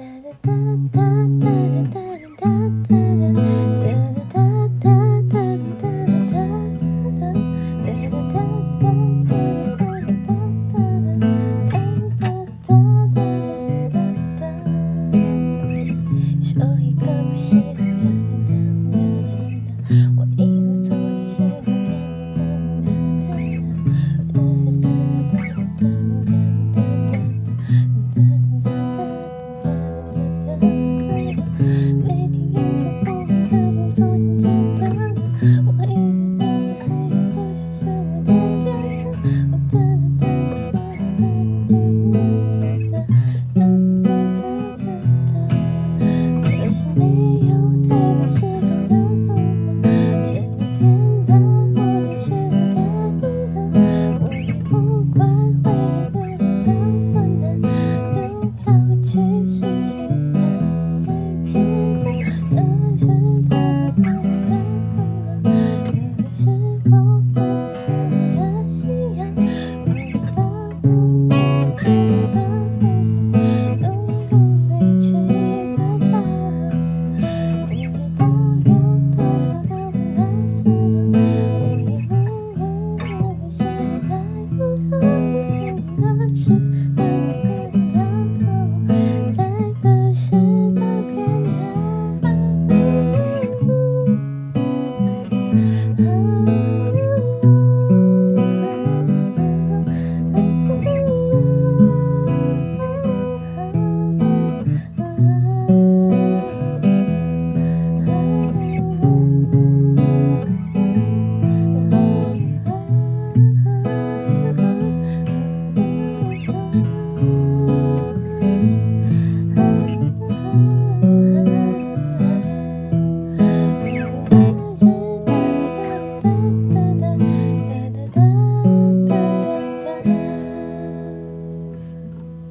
da da da da.